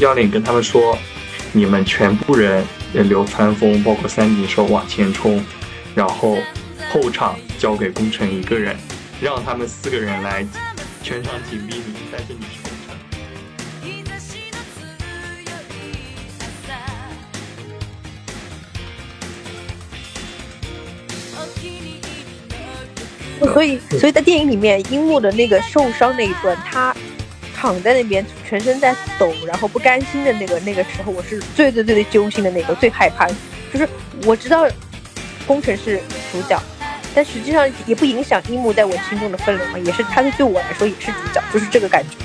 教练跟他们说：“你们全部人流川枫，包括三井寿往前冲，然后后场交给工程一个人，让他们四个人来全场紧逼你，但是你是。”所以，所以在电影里面，樱木的那个受伤那一段，他躺在那边，全身在抖，然后不甘心的那个那个时候，我是最最最最揪心的那个，最害怕。就是我知道工程是主角，但实际上也不影响樱木在我心中的分量嘛，也是他对我来说也是主角，就是这个感觉。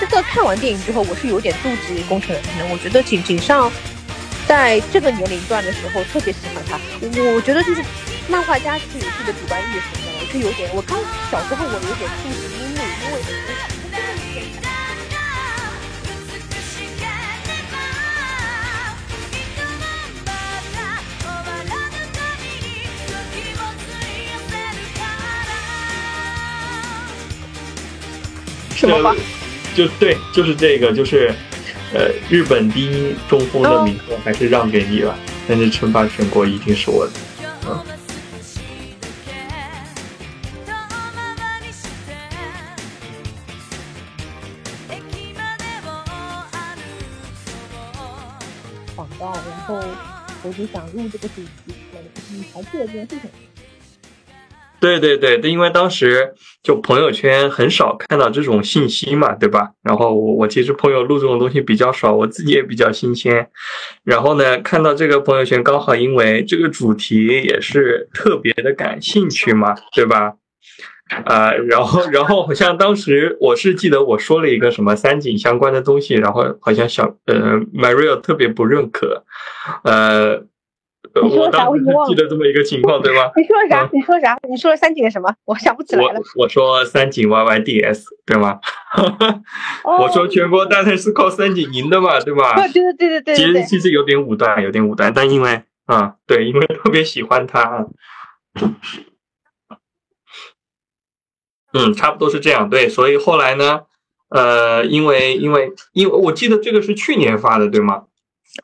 这个看完电影之后，我是有点妒忌工程的。可能我觉得井井上在这个年龄段的时候特别喜欢他。我觉得就是漫画家是有自己的主观意识的，我是有点。我刚小时候我有点妒忌樱木，因为。什么？就对，就是这个，就是，呃，日本第一中锋的名额还是让给你了，但是称霸全国一定是我的。嗯。广告，然后我就想录这个主题，你还记得这件事情？对对对，因为当时就朋友圈很少看到这种信息嘛，对吧？然后我我其实朋友录这种东西比较少，我自己也比较新鲜。然后呢，看到这个朋友圈，刚好因为这个主题也是特别的感兴趣嘛，对吧？呃，然后然后好像当时我是记得我说了一个什么三井相关的东西，然后好像小呃 Maria 特别不认可，呃。你说啥？我忘了。记得这么一个情况，对吗？你说啥？你说啥？你说了三井的什么？我想不起来了。我我说三井 YYDS，对吗？我说全国大赛是靠三井赢的嘛，对吧？对对对对对。其实其实有点武断，有点武断，但因为啊，对，因为特别喜欢他。嗯，差不多是这样。对，所以后来呢，呃，因为因为因为我记得这个是去年发的，对吗？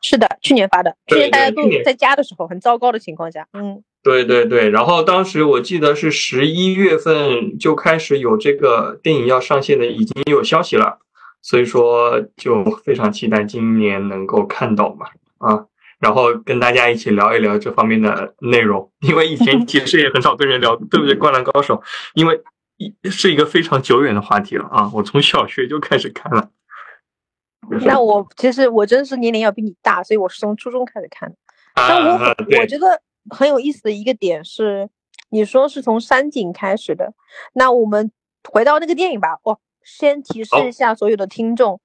是的，去年发的，去年大家都在家的时候，很糟糕的情况下，嗯，对对对，然后当时我记得是十一月份就开始有这个电影要上线的，已经有消息了，所以说就非常期待今年能够看到嘛，啊，然后跟大家一起聊一聊这方面的内容，因为以前其实也很少跟人聊，对不对？灌篮高手，因为一是一个非常久远的话题了啊，我从小学就开始看了。那我其实我真是年龄要比你大，所以我是从初中开始看的。但我我觉得很有意思的一个点是，你说是从山景开始的。那我们回到那个电影吧。哦，先提示一下所有的听众，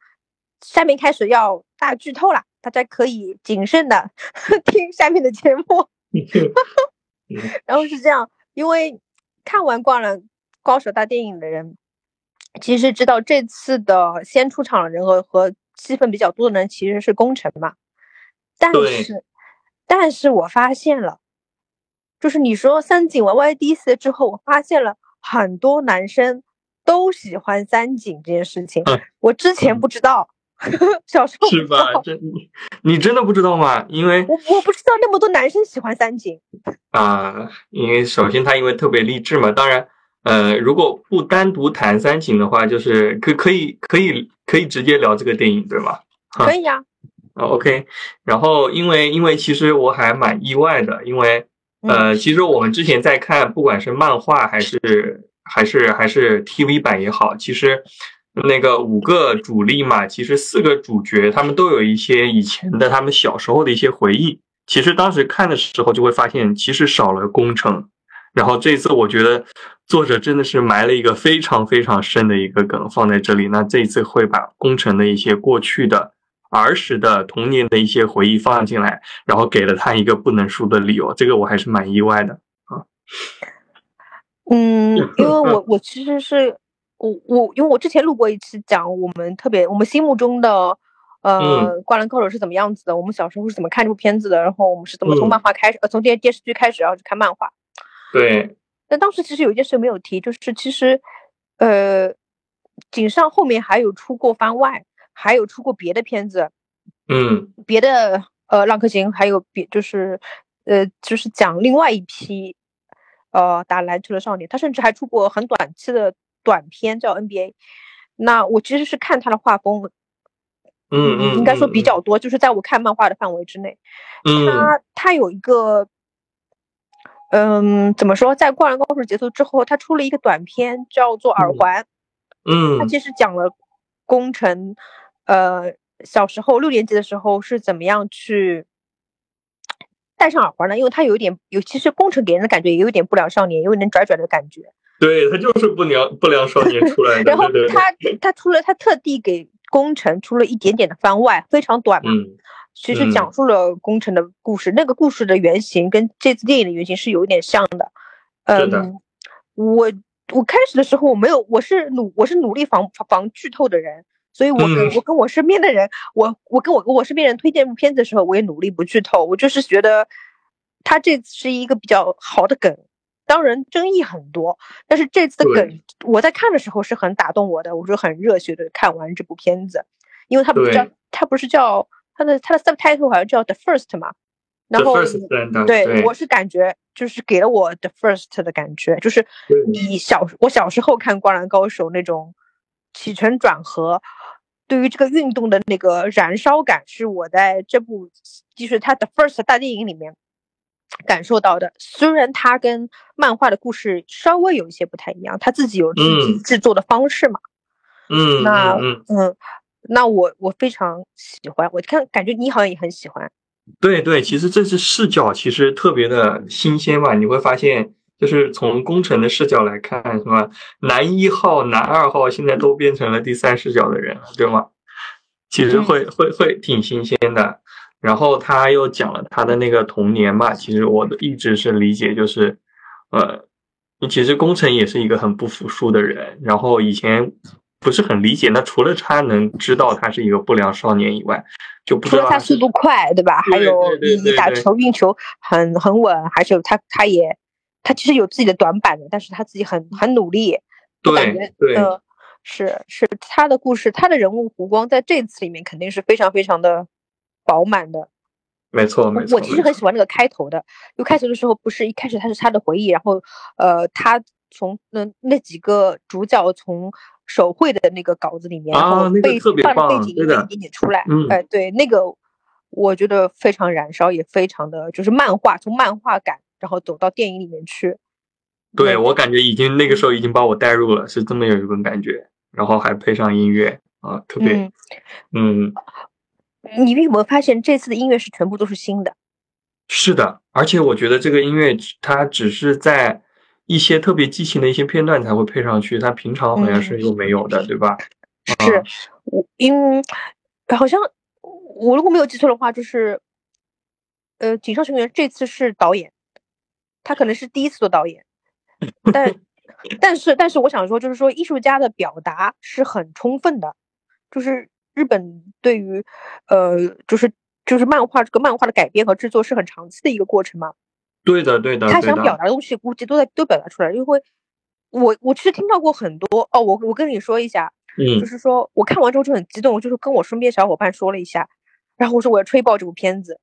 下面开始要大剧透了，大家可以谨慎的 听下面的节目。然后是这样，因为看完《灌篮高手》大电影的人，其实知道这次的先出场的人和和。戏份比较多的人其实是功臣嘛，但是，但是我发现了，就是你说三井 YYDC 之后，我发现了很多男生都喜欢三井这件事情，我之前不知道，小时候是吧？这你你真的不知道吗？因为我我不知道那么多男生喜欢三井啊，因为首先他因为特别励志嘛，当然。呃，如果不单独谈三井的话，就是可可以可以可以直接聊这个电影，对吗？可以呀。OK，然后因为因为其实我还蛮意外的，因为呃，其实我们之前在看，不管是漫画还是还是还是 TV 版也好，其实那个五个主力嘛，其实四个主角他们都有一些以前的他们小时候的一些回忆。其实当时看的时候就会发现，其实少了工程。然后这次我觉得作者真的是埋了一个非常非常深的一个梗放在这里。那这一次会把工程的一些过去的儿时的童年的一些回忆放进来，然后给了他一个不能输的理由。这个我还是蛮意外的啊。嗯，因为我我其实是我我因为我之前录过一期讲我们特别我们心目中的呃，灌篮高手是怎么样子的？我们小时候是怎么看这部片子的？然后我们是怎么从漫画开始，呃，从电电视剧开始，然后去看漫画。对。但当时其实有一件事没有提，就是其实，呃，井上后面还有出过番外，还有出过别的片子。嗯。别的呃，浪客行还有别就是，呃，就是讲另外一批，呃，打篮球的少年。他甚至还出过很短期的短片，叫 NBA。那我其实是看他的画风。嗯嗯，应该说比较多，就是在我看漫画的范围之内。嗯，他他有一个，嗯，怎么说，在《灌篮高手》结束之后，他出了一个短片，叫做《耳环》。嗯，他其实讲了工程，呃，小时候六年级的时候是怎么样去戴上耳环呢，因为他有一点有，其实工程给人的感觉也有点不良少年，有点拽拽的感觉。对他就是不良不良少年出来的。然后他他出了，他特地给。工程出了一点点的番外，非常短嘛，其实讲述了工程的故事。那个故事的原型跟这次电影的原型是有一点像的。嗯，我我开始的时候我没有，我是努我是努力防防剧透的人，所以我跟我跟我身边的人，我我跟我我身边人推荐部片子的时候，我也努力不剧透。我就是觉得他这次是一个比较好的梗。当然争议很多，但是这次的梗我在看的时候是很打动我的，我就很热血的看完这部片子，因为它不是叫它不是叫它的它的 subtitle 好像叫 The First 嘛，然后对我是感觉就是给了我 The First 的感觉，就是你小我小时候看《灌篮高手》那种起承转合，对于这个运动的那个燃烧感，是我在这部就是它 The First 大电影里面。感受到的，虽然他跟漫画的故事稍微有一些不太一样，他自己有自己制作的方式嘛。嗯，那嗯，那我我非常喜欢，我看感觉你好像也很喜欢。对对，其实这次视角其实特别的新鲜嘛，你会发现，就是从工程的视角来看，什么？男一号、男二号现在都变成了第三视角的人了，对吗？其实会会会挺新鲜的。然后他又讲了他的那个童年嘛，其实我的一直是理解就是，呃，其实工程也是一个很不服输的人，然后以前不是很理解，那除了他能知道他是一个不良少年以外，就不除了他速度快，对吧？还有你你打球运球很很稳，还是他他也他其实有自己的短板的，但是他自己很很努力，对对，是是他的故事，他的人物弧光在这次里面肯定是非常非常的。饱满的，没错，没错。我其实很喜欢那个开头的，就开头的时候不是一开始他是他的回忆，然后呃，他从那那几个主角从手绘的那个稿子里面，然后背放的背景音乐给你出来，哎，对，那个我觉得非常燃烧，也非常的就是漫画，从漫画感然后走到电影里面去。对我感觉已经那个时候已经把我带入了，是这么有一种感觉，然后还配上音乐啊，特别，嗯。你有没有发现这次的音乐是全部都是新的？是的，而且我觉得这个音乐它只是在一些特别激情的一些片段才会配上去，他平常好像是又没有的，对吧？是，我因好像我如果没有记错的话，就是呃，井上雄彦这次是导演，他可能是第一次做导演，但但是但是我想说，就是说艺术家的表达是很充分的，就是。日本对于，呃，就是就是漫画这个漫画的改编和制作是很长期的一个过程嘛？对的，对的。他想表达的东西估计都在都表达出来，因为我我其实听到过很多哦，我我跟你说一下，嗯，就是说我看完之后就很激动，就是跟我身边小伙伴说了一下，然后我说我要吹爆这部片子，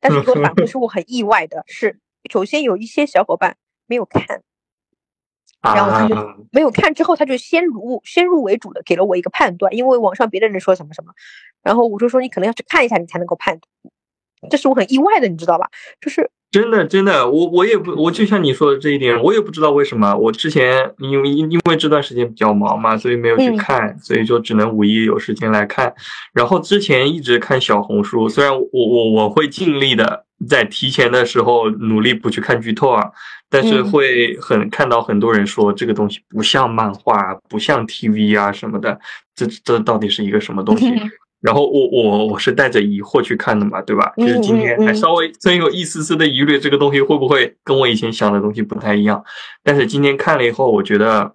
但是给我反馈 是我很意外的，是首先有一些小伙伴没有看。然后他就没有看，之后他就先入先入为主的给了我一个判断，因为网上别的人说什么什么，然后我就说你可能要去看一下，你才能够判断，这是我很意外的，你知道吧？就是真的真的，我我也不，我就像你说的这一点，我也不知道为什么，我之前因为因因为这段时间比较忙嘛，所以没有去看，所以就只能五一有时间来看。然后之前一直看小红书，虽然我我我会尽力的在提前的时候努力不去看剧透啊。但是会很看到很多人说这个东西不像漫画，不像 TV 啊什么的，这这到底是一个什么东西？然后我我我是带着疑惑去看的嘛，对吧？就是今天还稍微真有一丝丝的疑虑，这个东西会不会跟我以前想的东西不太一样？但是今天看了以后，我觉得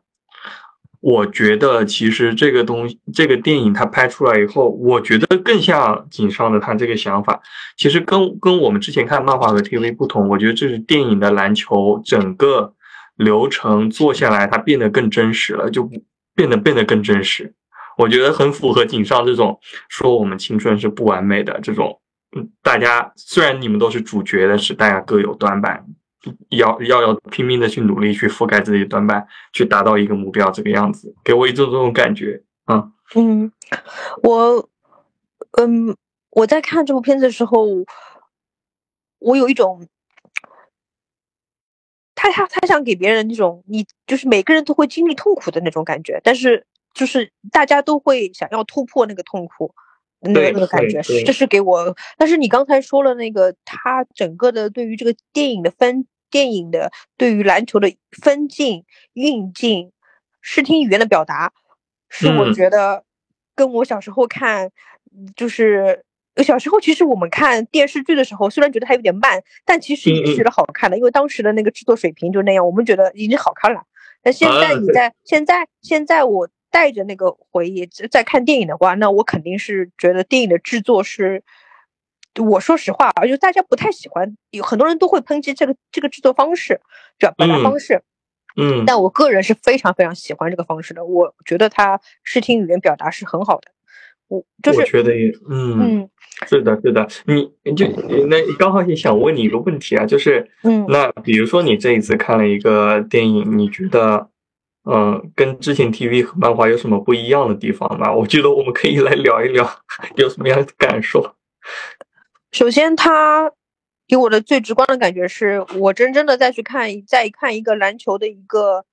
我觉得其实这个东西，这个电影它拍出来以后，我觉得更像井上的他这个想法。其实跟跟我们之前看漫画和 TV 不同，我觉得这是电影的篮球整个流程做下来，它变得更真实了，就变得变得更真实。我觉得很符合井上这种说我们青春是不完美的这种。大家虽然你们都是主角，但是大家各有短板。要要要拼命的去努力去覆盖自己的短板，去达到一个目标，这个样子给我一种这种感觉啊。嗯，我嗯我在看这部片子的时候，我有一种他他他想给别人那种你就是每个人都会经历痛苦的那种感觉，但是就是大家都会想要突破那个痛苦，那个那个感觉，这是给我。但是你刚才说了那个他整个的对于这个电影的分。电影的对于篮球的分镜、运镜、视听语言的表达，是我觉得跟我小时候看，就是小时候其实我们看电视剧的时候，虽然觉得它有点慢，但其实也是觉得好看的，因为当时的那个制作水平就那样，我们觉得已经好看了。那现在你在现在现在我带着那个回忆在看电影的话，那我肯定是觉得电影的制作是。我说实话啊，就大家不太喜欢，有很多人都会抨击这个这个制作方式、表表达方式，嗯，但我个人是非常非常喜欢这个方式的。我觉得他视听语言表达是很好的，我就是我觉得也，嗯嗯，是的，是的，你就那刚好也想问你一个问题啊，就是，嗯，那比如说你这一次看了一个电影，你觉得，嗯，跟之前 TV 和漫画有什么不一样的地方吗？我觉得我们可以来聊一聊，有什么样的感受？首先，他给我的最直观的感觉是我真正的再去看再看一个篮球的一个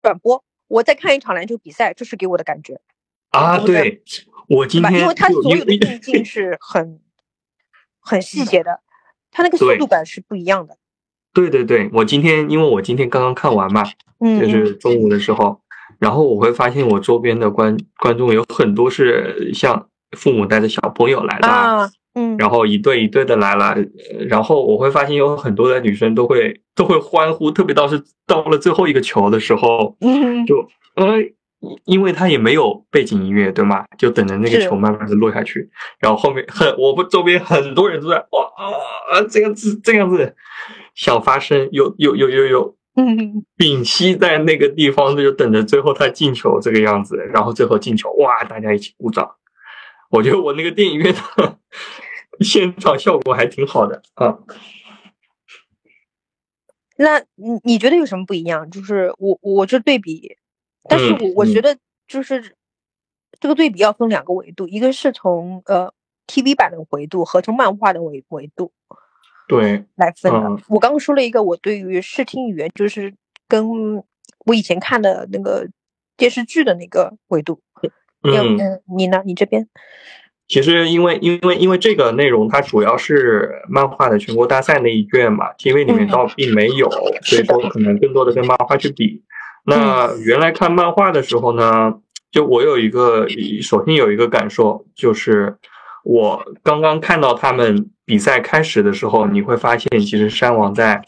转播，我再看一场篮球比赛，这是给我的感觉啊。对，我今天因为他所有的运镜是很很细节的，他那个速度感是不一样的。对对对，我今天因为我今天刚刚看完嘛，嗯，就是中午的时候，然后我会发现我周边的观观众有很多是像父母带着小朋友来的啊。嗯，然后一对一对的来了，然后我会发现有很多的女生都会都会欢呼，特别到是到了最后一个球的时候，嗯，就呃，因为他也没有背景音乐，对吗？就等着那个球慢慢的落下去，然后后面很我们周边很多人都在哇啊这样子这样子想发声，有有有有有，嗯，屏息在那个地方就等着最后他进球这个样子，然后最后进球哇，大家一起鼓掌，我觉得我那个电影院的。现场效果还挺好的啊。那你你觉得有什么不一样？就是我我这对比，但是我我觉得就是这个对比要分两个维度，一个是从呃 TV 版的维度和从漫画的维维度对来分的。我刚刚说了一个我对于视听语言，就是跟我以前看的那个电视剧的那个维度。嗯，你呢？你这边？其实，因为因为因为这个内容，它主要是漫画的全国大赛那一卷嘛，TV 里面倒并没有，所以说可能更多的跟漫画去比。那原来看漫画的时候呢，就我有一个，首先有一个感受，就是我刚刚看到他们比赛开始的时候，你会发现，其实山王在，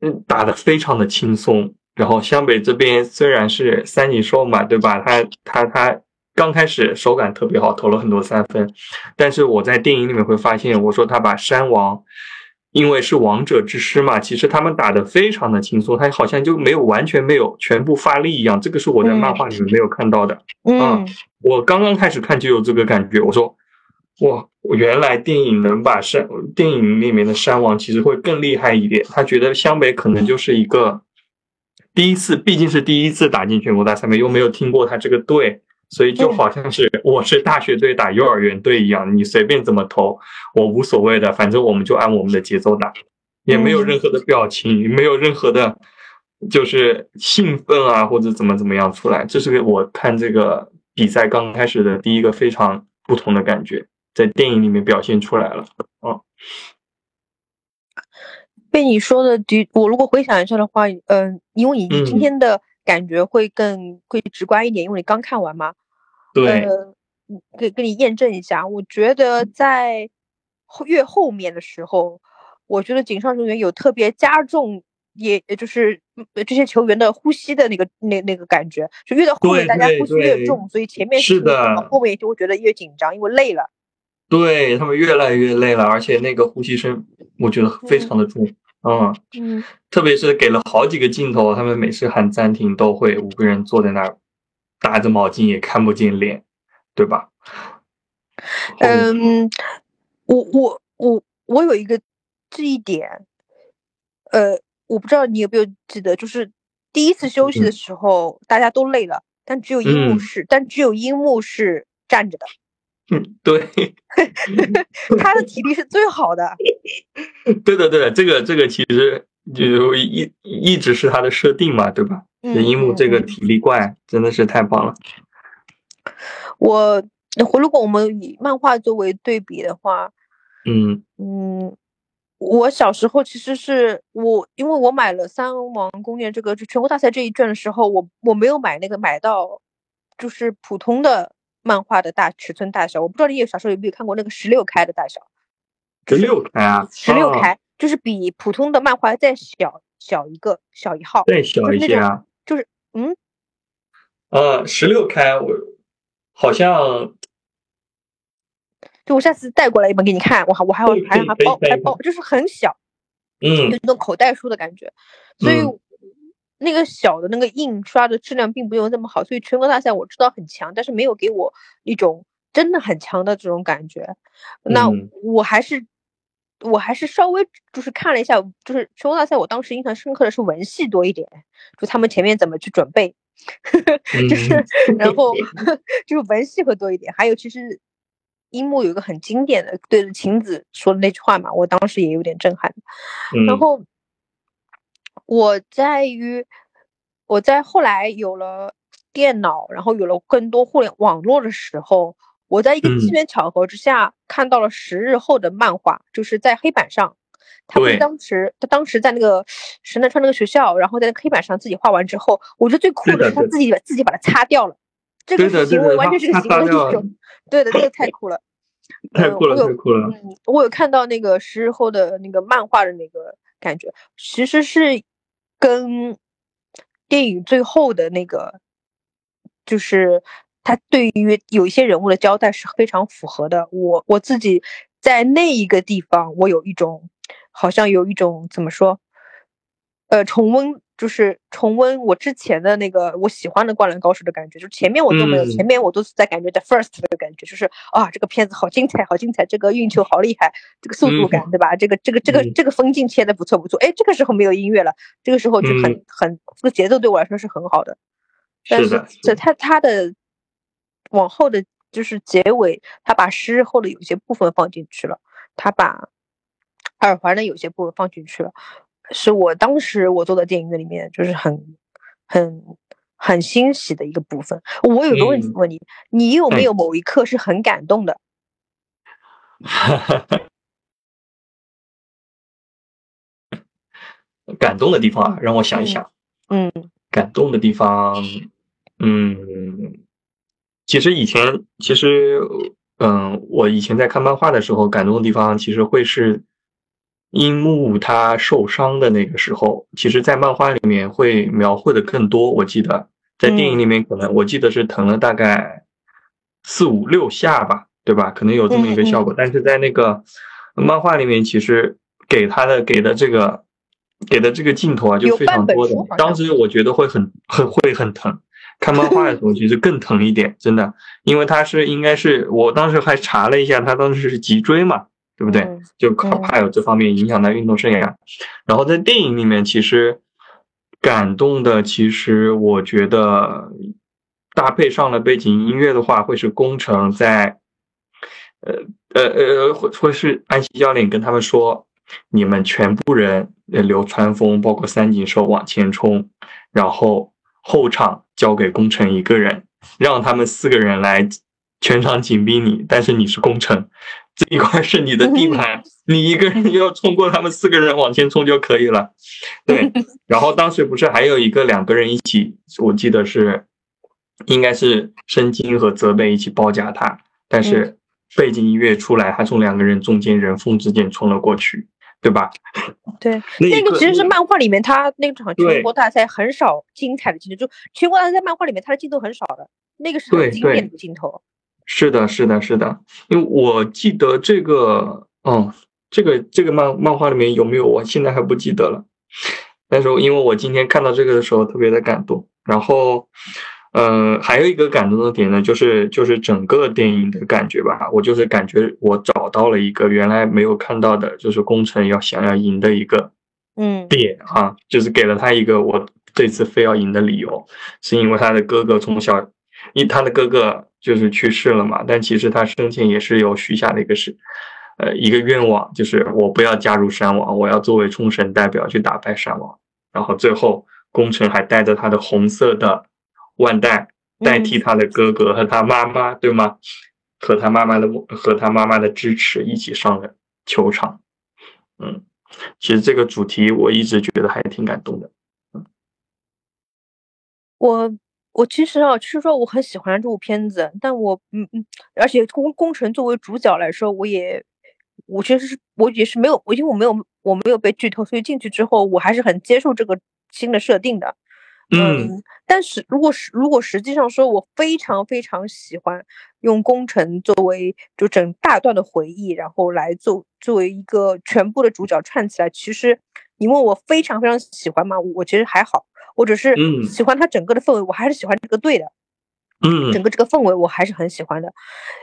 嗯，打的非常的轻松。然后湘北这边虽然是三井寿嘛，对吧？他他他。刚开始手感特别好，投了很多三分，但是我在电影里面会发现，我说他把山王，因为是王者之师嘛，其实他们打的非常的轻松，他好像就没有完全没有全部发力一样，这个是我在漫画里面没有看到的。嗯，我刚刚开始看就有这个感觉，我说，哇，原来电影能把山电影里面的山王其实会更厉害一点，他觉得湘北可能就是一个第一次，毕竟是第一次打进全国大赛嘛，又没有听过他这个队。所以就好像是我是大学队打幼儿园队一样，你随便怎么投，我无所谓的，反正我们就按我们的节奏打，也没有任何的表情，没有任何的，就是兴奋啊或者怎么怎么样出来。这是我看这个比赛刚开始的第一个非常不同的感觉，在电影里面表现出来了。哦，被你说的，的我如果回想一下的话，嗯，因为你今天的感觉会更会直观一点，因为你刚看完嘛。对，给给你验证一下，我觉得在越后面的时候，我觉得井上雄彦有特别加重也也就是这些球员的呼吸的那个那那个感觉，就越到后面大家呼吸越重，所以前面是的，后面就会觉得越紧张，因为累了。对他们越来越累了，而且那个呼吸声我觉得非常的重，嗯嗯，特别是给了好几个镜头，他们每次喊暂停都会五个人坐在那儿，搭着毛巾也看不见脸，对吧？嗯，我我我我有一个记忆点，呃，我不知道你有没有记得，就是第一次休息的时候，大家都累了，但只有樱木是，但只有樱木是站着的。嗯，对，他的体力是最好的。对的，对的，这个这个其实就一一直是他的设定嘛，对吧？樱木这个体力怪真的是太棒了。我如果我们以漫画作为对比的话，嗯嗯，我小时候其实是我，因为我买了三王攻略这个就全国大赛这一卷的时候，我我没有买那个买到就是普通的。漫画的大尺寸大小，我不知道你有小时候有没有看过那个十六开的大小？十六开啊，十六开就是比普通的漫画再小小一个小一号，再小一些啊。就是嗯，呃，十六开我好像，就我下次带过来一本给你看，我还我还要还还包还包，就是很小，嗯，有那种口袋书的感觉，所以。那个小的那个印刷的质量并没有那么好，所以全国大赛我知道很强，但是没有给我一种真的很强的这种感觉。那我还是我还是稍微就是看了一下，就是全国大赛，我当时印象深刻的是文戏多一点，就他们前面怎么去准备，就是然后 就是文戏会多一点。还有其实樱木有一个很经典的对着晴子说的那句话嘛，我当时也有点震撼。然后。我在于我在后来有了电脑，然后有了更多互联网络的时候，我在一个机缘巧合之下看到了十日后的漫画，就是在黑板上。他们当时他当时在那个神奈川那个学校，然后在那黑板上自己画完之后，我觉得最酷的是他自己自己把它擦掉了。这个行为完全是个行为艺术。对的，这个太酷了。太酷了，太酷了。嗯，我有看到那个十日后的那个漫画的那个感觉，其实是。跟电影最后的那个，就是他对于有一些人物的交代是非常符合的。我我自己在那一个地方，我有一种好像有一种怎么说，呃，重温。就是重温我之前的那个我喜欢的《灌篮高手》的感觉，就是前面我都没有，前面我都是在感觉在 first 的感觉，就是啊，这个片子好精彩，好精彩，这个运球好厉害，这个速度感，对吧？这个这个这个这个风景切的不错不错。哎，这个时候没有音乐了，这个时候就很很这个节奏对我来说是很好的。但是这他他的往后的就是结尾，他把诗后的有些部分放进去了，他把耳环的有些部分放进去了。是我当时我做的电影院里面，就是很很很欣喜的一个部分。我有个问题问你，你有没有某一刻是很感动的？感动的地方啊，让我想一想。嗯，感动的地方，嗯，其实以前，其实，嗯，我以前在看漫画的时候，感动的地方其实会是。樱木他受伤的那个时候，其实，在漫画里面会描绘的更多。我记得在电影里面，可能我记得是疼了大概四五六下吧，对吧？可能有这么一个效果。但是在那个漫画里面，其实给他的给的这个给的这个镜头啊，就非常多的。当时我觉得会很很会很疼。看漫画的时候，其实更疼一点，真的，因为他是应该是我当时还查了一下，他当时是脊椎嘛。对不对？就怕怕有这方面影响到运动生涯。然后在电影里面，其实感动的，其实我觉得搭配上了背景音乐的话，会是工程在，呃呃呃，会会是安西教练跟他们说，你们全部人流川枫，包括三井寿往前冲，然后后场交给工程一个人，让他们四个人来全场紧逼你，但是你是工程。这一块是你的地盘，你一个人要冲过他们四个人往前冲就可以了。对，然后当时不是还有一个两个人一起，我记得是应该是申京和泽北一起包夹他，但是背景音乐出来，他从两个人中间人缝之间冲了过去，对吧？对，那个其实是漫画里面他那场全国大赛很少精彩的镜头，就全国大赛在漫画里面他的镜头很少的，那个是很经典的镜头。是的，是的，是的，因为我记得这个，哦，这个这个漫漫画里面有没有，我现在还不记得了。但是因为我今天看到这个的时候特别的感动，然后。呃，还有一个感动的点呢，就是就是整个电影的感觉吧。我就是感觉我找到了一个原来没有看到的，就是工程要想要赢的一个，嗯，点啊，就是给了他一个我这次非要赢的理由，是因为他的哥哥从小，因他的哥哥就是去世了嘛，但其实他生前也是有许下的一个是，呃，一个愿望，就是我不要加入山王，我要作为冲绳代表去打败山王。然后最后工程还带着他的红色的。腕带代替他的哥哥和他妈妈，对吗？和他妈妈的和他妈妈的支持一起上了球场。嗯，其实这个主题我一直觉得还挺感动的。嗯，我我其实啊，其实说我很喜欢这部片子，但我嗯嗯，而且工工程作为主角来说，我也我其实是我也是没有，我因为我没有我没有被剧透，所以进去之后我还是很接受这个新的设定的。嗯，但是如果是如果实际上说，我非常非常喜欢用工程作为就整大段的回忆，然后来做作为一个全部的主角串起来。其实你问我非常非常喜欢吗？我其实还好，我只是喜欢他整个的氛围，我还是喜欢这个队的。嗯，整个这个氛围我还是很喜欢的。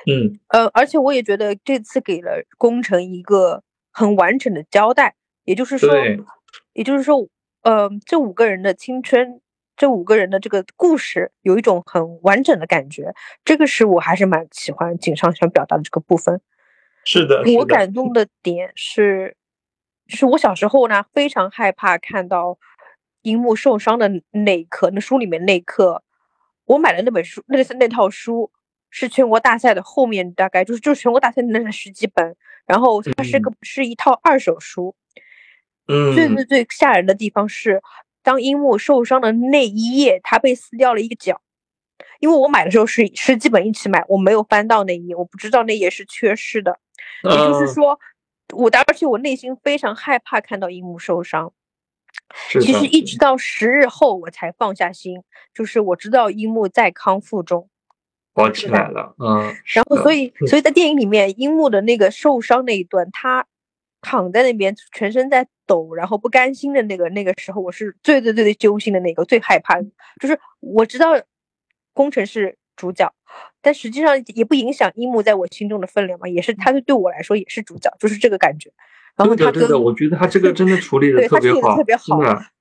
嗯，呃，而且我也觉得这次给了工程一个很完整的交代，也就是说，也就是说，呃，这五个人的青春。这五个人的这个故事有一种很完整的感觉，这个是我还是蛮喜欢井上想表达的这个部分。是的，我感动的点是，是我小时候呢非常害怕看到樱木受伤的那一刻。那书里面那一刻，我买的那本书，那是那套书是全国大赛的后面，大概就是就是全国大赛的那十几本，然后它是个是一套二手书。嗯，最最最吓人的地方是。当樱木受伤的那一页，他被撕掉了一个角。因为我买的时候是十几本一起买，我没有翻到那一页，我不知道那页是缺失的。也就是说，我而且我内心非常害怕看到樱木受伤。其实一直到十日后，我才放下心，就是我知道樱木在康复中，好起来了。嗯。然后，所以，所以在电影里面，樱木的那个受伤那一段，他。躺在那边，全身在抖，然后不甘心的那个那个时候，我是最最最最揪心的那个，最害怕。就是我知道工程是主角，但实际上也不影响樱木在我心中的分量嘛，也是他对我来说也是主角，就是这个感觉。然后他跟我觉得他这个真的处理的 特别好，特别好，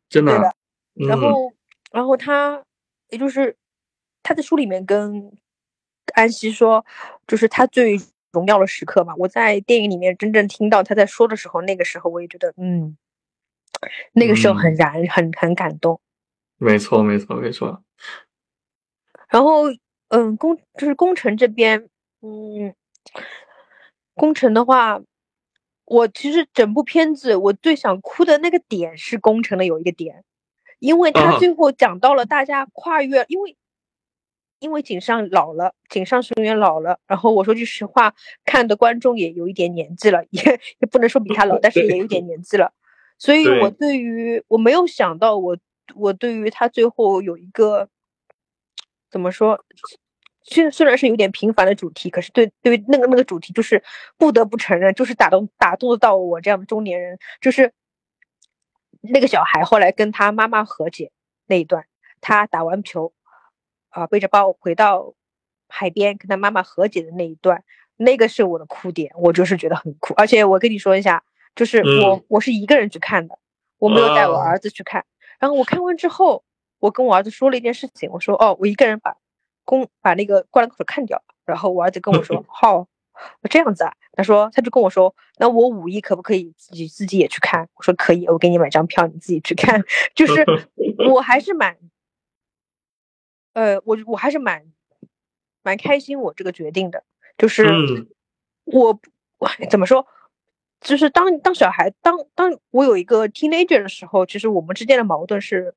真的，真的。然后，然后他也就是他在书里面跟安西说，就是他最。荣耀的时刻嘛，我在电影里面真正听到他在说的时候，那个时候我也觉得，嗯，那个时候很燃，很很感动。没错，没错，没错。然后，嗯，工就是工程这边，嗯，工程的话，我其实整部片子我最想哭的那个点是工程的有一个点，因为他最后讲到了大家跨越，因为。因为井上老了，井上雄彦老了，然后我说句实话，看的观众也有一点年纪了，也也不能说比他老，但是也有点。年纪了，所以我对于我没有想到，我我对于他最后有一个怎么说，虽虽然是有点平凡的主题，可是对对于那个那个主题，就是不得不承认，就是打动打动到我这样的中年人，就是那个小孩后来跟他妈妈和解那一段，他打完球。啊，背着包回到海边跟他妈妈和解的那一段，那个是我的哭点，我就是觉得很哭。而且我跟你说一下，就是我我是一个人去看的，我没有带我儿子去看。然后我看完之后，我跟我儿子说了一件事情，我说哦，我一个人把公把那个灌篮高手看掉。然后我儿子跟我说，好，这样子啊。他说他就跟我说，那我五一可不可以自己自己也去看？我说可以，我给你买张票，你自己去看。就是 我还是蛮。呃，我我还是蛮蛮开心，我这个决定的，就是我我怎么说，就是当当小孩，当当我有一个 teenager 的时候，其实我们之间的矛盾是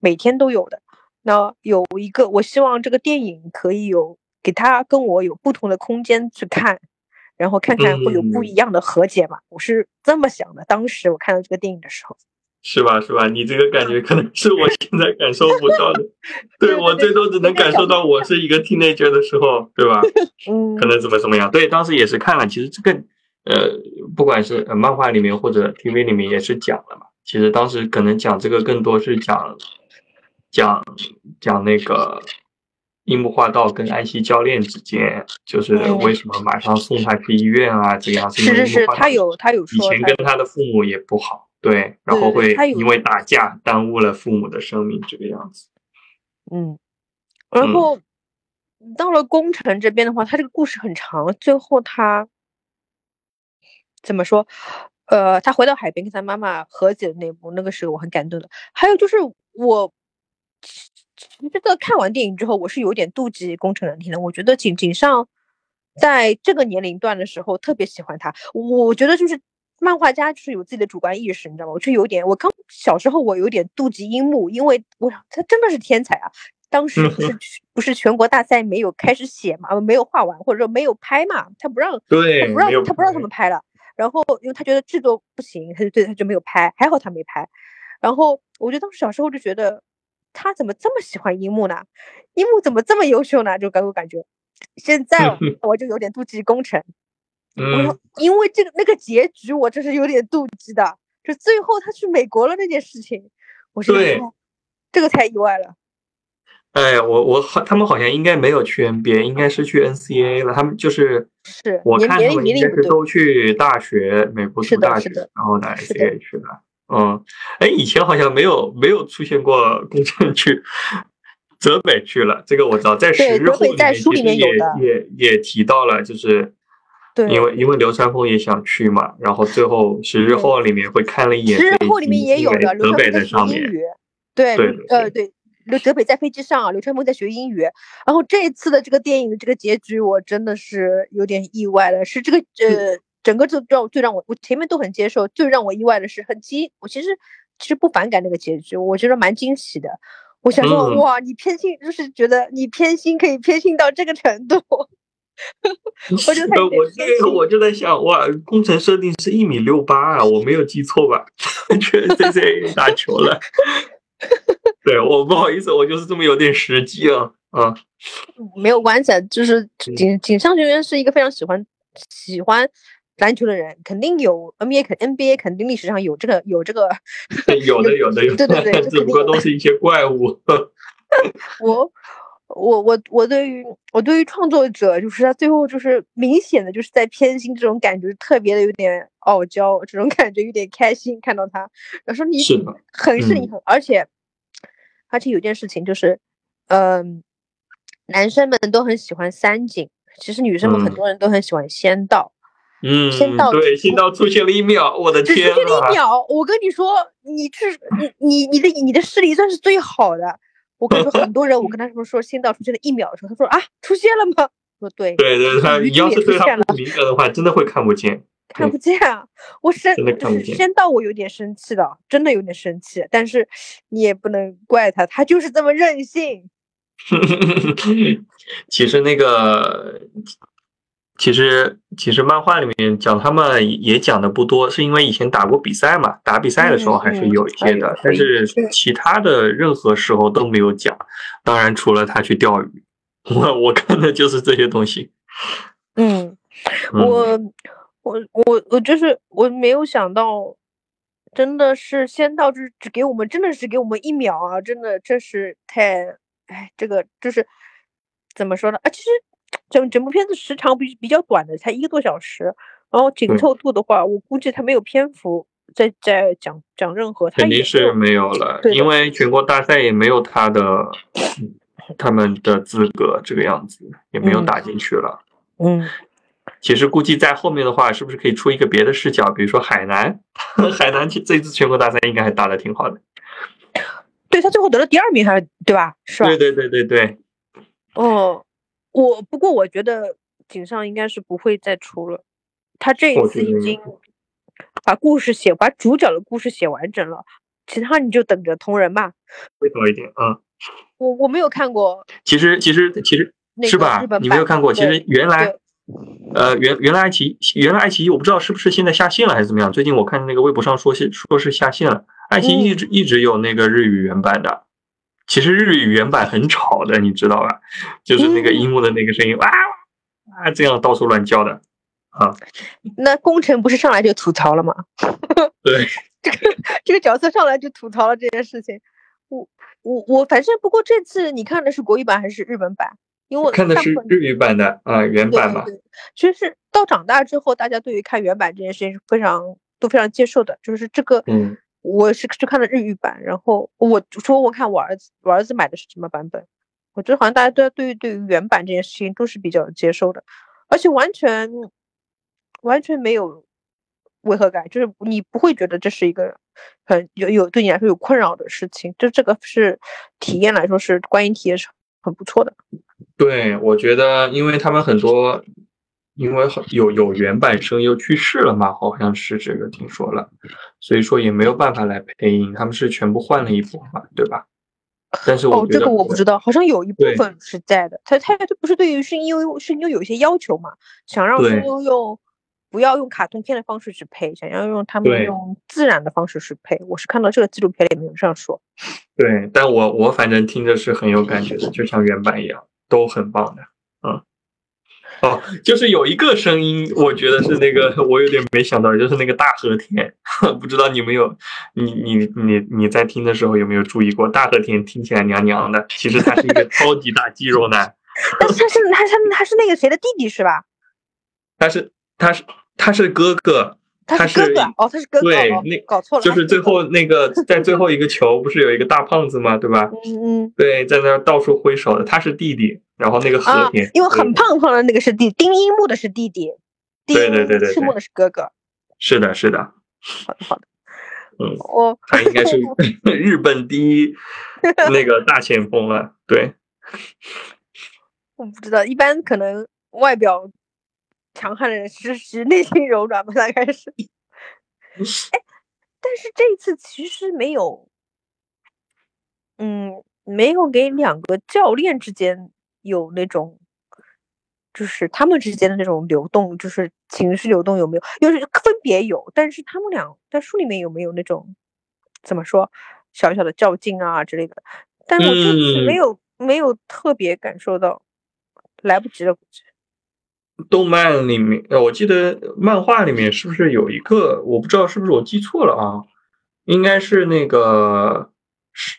每天都有的。那有一个，我希望这个电影可以有给他跟我有不同的空间去看，然后看看会有不一样的和解嘛。我是这么想的。当时我看到这个电影的时候，是吧？是吧？你这个感觉可能是我现在感受不到的。对我最多只能感受到我是一个 teenager 的时候，对吧？嗯，可能怎么怎么样？对，当时也是看了。其实这个呃，不管是漫画里面或者 TV 里面也是讲了嘛。其实当时可能讲这个更多是讲讲讲那个。樱木花道跟安西教练之间，就是为什么马上送他去医院啊？这样是是是，他有他有以前跟他的父母也不好，对，然后会因为打架耽误了父母的生命，这个样子。嗯，然后到了宫城这边的话，他这个故事很长，最后他怎么说？呃，他回到海边跟他妈妈和解的那部，那个是我很感动的。还有就是我。其实，在看完电影之后，我是有点妒忌宫城良田的。我觉得井井上在这个年龄段的时候特别喜欢他。我觉得就是漫画家就是有自己的主观意识，你知道吗？我就有点，我刚小时候我有点妒忌樱木，因为我他真的是天才啊！当时不是 不是全国大赛没有开始写嘛，没有画完或者说没有拍嘛，他不让，对，他不让他不让他们拍了。然后因为他觉得制作不行，他就对他就没有拍，还好他没拍。然后我觉得当时小时候就觉得。他怎么这么喜欢樱木呢？樱木怎么这么优秀呢？就给我感觉，现在我就有点妒忌宫城。嗯，因为这个那个结局，我真是有点妒忌的。就最后他去美国了那件事情，我是这个太意外了。哎，我我好，他们好像应该没有去 NBA，应该是去 NCAA 了。他们就是是，我看他们应该是都去大学，美国读大学，然后来 NCAA 去的。嗯，哎，以前好像没有没有出现过工程去 泽北去了，这个我知道，在十日后里面也也也提到了，就是因为因为流川枫也想去嘛，然后最后十日后里面会看了一眼，十日后里面也有的，泽北在上面，对对呃对，刘泽北在飞机上，流川枫在学英语，然后这一次的这个电影的这个结局，我真的是有点意外了，是这个呃。整个就让我最让我我前面都很接受，最让我意外的是很惊，我其实其实不反感那个结局，我觉得蛮惊喜的。我想说，哇，你偏心就是觉得你偏心可以偏心到这个程度，我就得我这个我就在想，哇，工程设定是一米六八啊，我没有记错吧？确实 C C 打球了，对我不好意思，我就是这么有点实际啊啊，没有关系，就是井井上学员是一个非常喜欢喜欢。篮球的人肯定有 NBA，肯 NBA 肯定历史上有这个有这个，有的有的有，对对对，只不过都是一些怪物。我我我我对于我对于创作者，就是他最后就是明显的就是在偏心这种感觉，特别的有点傲娇，这种感觉有点开心看到他。我说你很是你很，而且而且有件事情就是，嗯，男生们都很喜欢三井，其实女生们很多人都很喜欢仙道。嗯，对，先到出现了一秒，我的天，只出现了一秒。我跟你说，你是你你你的你的视力算是最好的。我跟你说，很多人，我跟他说说先到出现了一秒的时候，他说啊，出现了吗？说对，对对，他你要是对他不敏感的话，真的会看不见，看不见啊！我生就是先到我有点生气的，真的有点生气。但是你也不能怪他，他就是这么任性。其实那个。其实，其实漫画里面讲他们也讲的不多，是因为以前打过比赛嘛，打比赛的时候还是有一些的，但是其他的任何时候都没有讲。当然，除了他去钓鱼，我我看的就是这些东西。嗯，我我我我就是我没有想到，真的是先到只只给我们，真的是给我们一秒啊！真的，这是太哎，这个就是怎么说呢？啊，其实。整整部片子时长比比较短的，才一个多小时。然后紧凑度的话，我估计他没有篇幅再再讲讲任何。肯定是没有了，因为全国大赛也没有他的他们的资格，这个样子也没有打进去了。嗯，其实估计在后面的话，是不是可以出一个别的视角？比如说海南，海南这次全国大赛应该还打得挺好的。对他最后得了第二名，还是对吧？是吧？对对对对对。哦。我不过我觉得井上应该是不会再出了，他这一次已经把故事写，把主角的故事写完整了，其他你就等着同人吧。会多一点啊。我我没有看过。其实其实其实是吧？你没有看过？其实原来呃，原原来爱奇艺，原来爱奇艺我不知道是不是现在下线了还是怎么样。最近我看那个微博上说是说是下线了。爱奇艺一直一直有那个日语原版的，其实日语原版很吵的，你知道吧？就是那个樱木的那个声音，哇啊这样到处乱叫的啊。那工程不是上来就吐槽了吗？对，这个这个角色上来就吐槽了这件事情。我我我反正不过这次你看的是国语版还是日本版？因为我看的是日语版的啊，原版嘛。其实是到长大之后，大家对于看原版这件事情是非常都非常接受的。就是这个，嗯，我是去看的日语版，然后我说我看我儿子，我儿子买的是什么版本？我觉得好像大家都对于对于原版这件事情都是比较接受的，而且完全完全没有违和感，就是你不会觉得这是一个很有有对你来说有困扰的事情。就这个是体验来说是观影体验是很不错的。对，我觉得，因为他们很多，因为有有原版声优去世了嘛，好像是这个听说了，所以说也没有办法来配音，他们是全部换了一波嘛，对吧？但是哦，这个我不知道，好像有一部分是在的，他他他不是对于声优声优有一些要求嘛，想让声优用不要用卡通片的方式去配，想要用他们用自然的方式去配，我是看到这个纪录片里面有这样说。对，但我我反正听着是很有感觉的，就像原版一样。都很棒的，嗯，哦，就是有一个声音，我觉得是那个，我有点没想到，就是那个大和田，不知道你没有，你你你你在听的时候有没有注意过，大和田听起来娘娘的，其实他是一个超级大肌肉男，但是他是他他他是那个谁的弟弟是吧？他是他是他是哥哥。他是哥哥哦，他是哥哥，对，那搞错了，就是最后那个在最后一个球不是有一个大胖子吗？对吧？嗯嗯，对，在那到处挥手的，他是弟弟，然后那个和田，因为很胖胖的那个是弟，丁一木的是弟弟，对对对对，赤木的是哥哥，是的，是的，好的好的，嗯，我他应该是 日本第一 那个大前锋了，对，我不知道，一般可能外表。强悍的人其实内心柔软吧，大概是。哎，但是这一次其实没有，嗯，没有给两个教练之间有那种，就是他们之间的那种流动，就是情绪流动有没有？就是分别有，但是他们俩在书里面有没有那种怎么说小小的较劲啊之类的？但是我这次没有没有特别感受到，来不及了，估计。动漫里面，呃，我记得漫画里面是不是有一个？我不知道是不是我记错了啊？应该是那个，是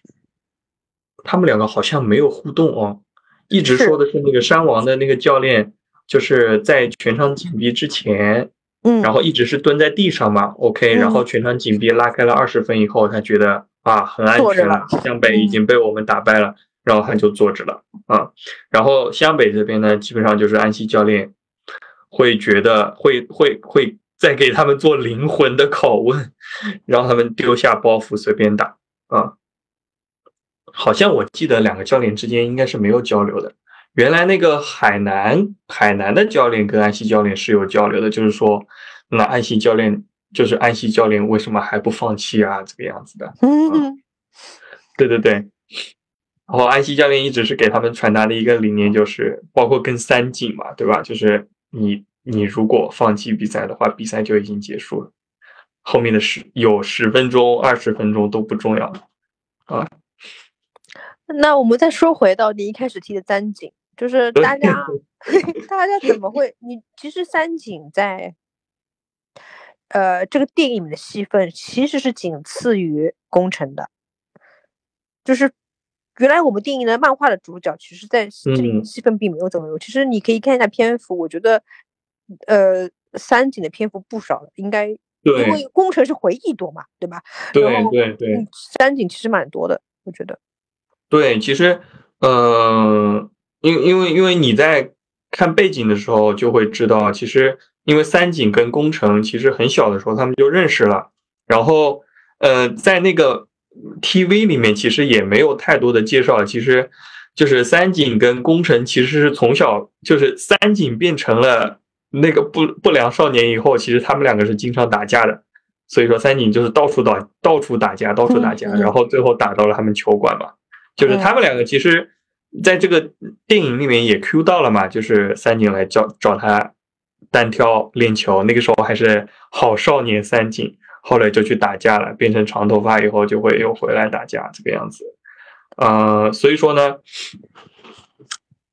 他们两个好像没有互动哦，一直说的是那个山王的那个教练，就是在全场紧逼之前，嗯，然后一直是蹲在地上嘛，OK，然后全场紧逼拉开了二十分以后，他觉得啊很安全了，湘北已经被我们打败了，然后他就坐着了啊，然后湘北这边呢，基本上就是安西教练。会觉得会会会再给他们做灵魂的拷问，让他们丢下包袱随便打啊！好像我记得两个教练之间应该是没有交流的。原来那个海南海南的教练跟安西教练是有交流的，就是说那安西教练就是安西教练为什么还不放弃啊？这个样子的。嗯，对对对。然后安西教练一直是给他们传达的一个理念，就是包括跟三井嘛，对吧？就是。你你如果放弃比赛的话，比赛就已经结束了。后面的十有十分钟、二十分钟都不重要啊。那我们再说回到你一开始提的三井，就是大家 大家怎么会？你其实三井在呃这个电影里面的戏份其实是仅次于宫城的，就是。原来我们定义的漫画的主角，其实在这里戏份并没有怎么多。其实你可以看一下篇幅，我觉得，呃，三井的篇幅不少了，应该因为工程是回忆多嘛，对吧？对对对，三井其实蛮多的，我觉得。对，其实，嗯，因因为因为你在看背景的时候就会知道，其实因为三井跟工程其实很小的时候他们就认识了，然后，呃，在那个。T.V. 里面其实也没有太多的介绍，其实就是三井跟宫城其实是从小就是三井变成了那个不不良少年以后，其实他们两个是经常打架的，所以说三井就是到处打到处打架到处打架，然后最后打到了他们球馆嘛，就是他们两个其实在这个电影里面也 Q 到了嘛，就是三井来找找他单挑练球，那个时候还是好少年三井，后来就去打架了，变成长头发以后就会又回来打架这个样子。呃，所以说呢，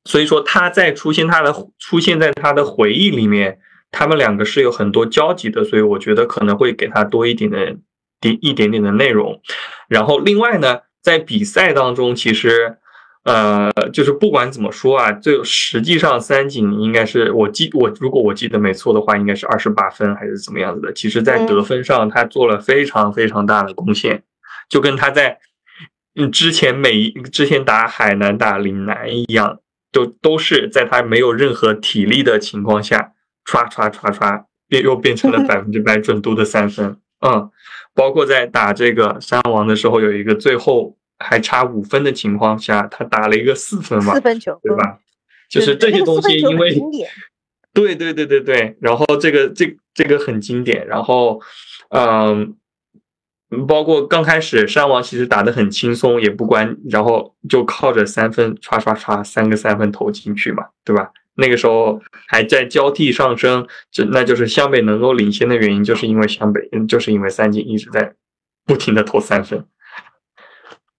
所以说他在出现他的出现在他的回忆里面，他们两个是有很多交集的，所以我觉得可能会给他多一点的点一点点的内容。然后另外呢，在比赛当中，其实。呃，就是不管怎么说啊，就实际上三井应该是我记我如果我记得没错的话，应该是二十八分还是怎么样子的。其实，在得分上他做了非常非常大的贡献，就跟他在嗯之前每之前打海南打岭南一样，都都是在他没有任何体力的情况下，唰唰唰唰变又变成了百分之百准度的三分。嗯，包括在打这个山王的时候，有一个最后。还差五分的情况下，他打了一个四分嘛，四分球，对吧？就是这些东西，因为对对对对对，然后这个这这个很经典，然后嗯，包括刚开始山王其实打的很轻松，也不关，然后就靠着三分刷刷刷三个三分投进去嘛，对吧？那个时候还在交替上升，这那就是湘北能够领先的原因，就是因为湘北，就是因为三井一直在不停的投三分。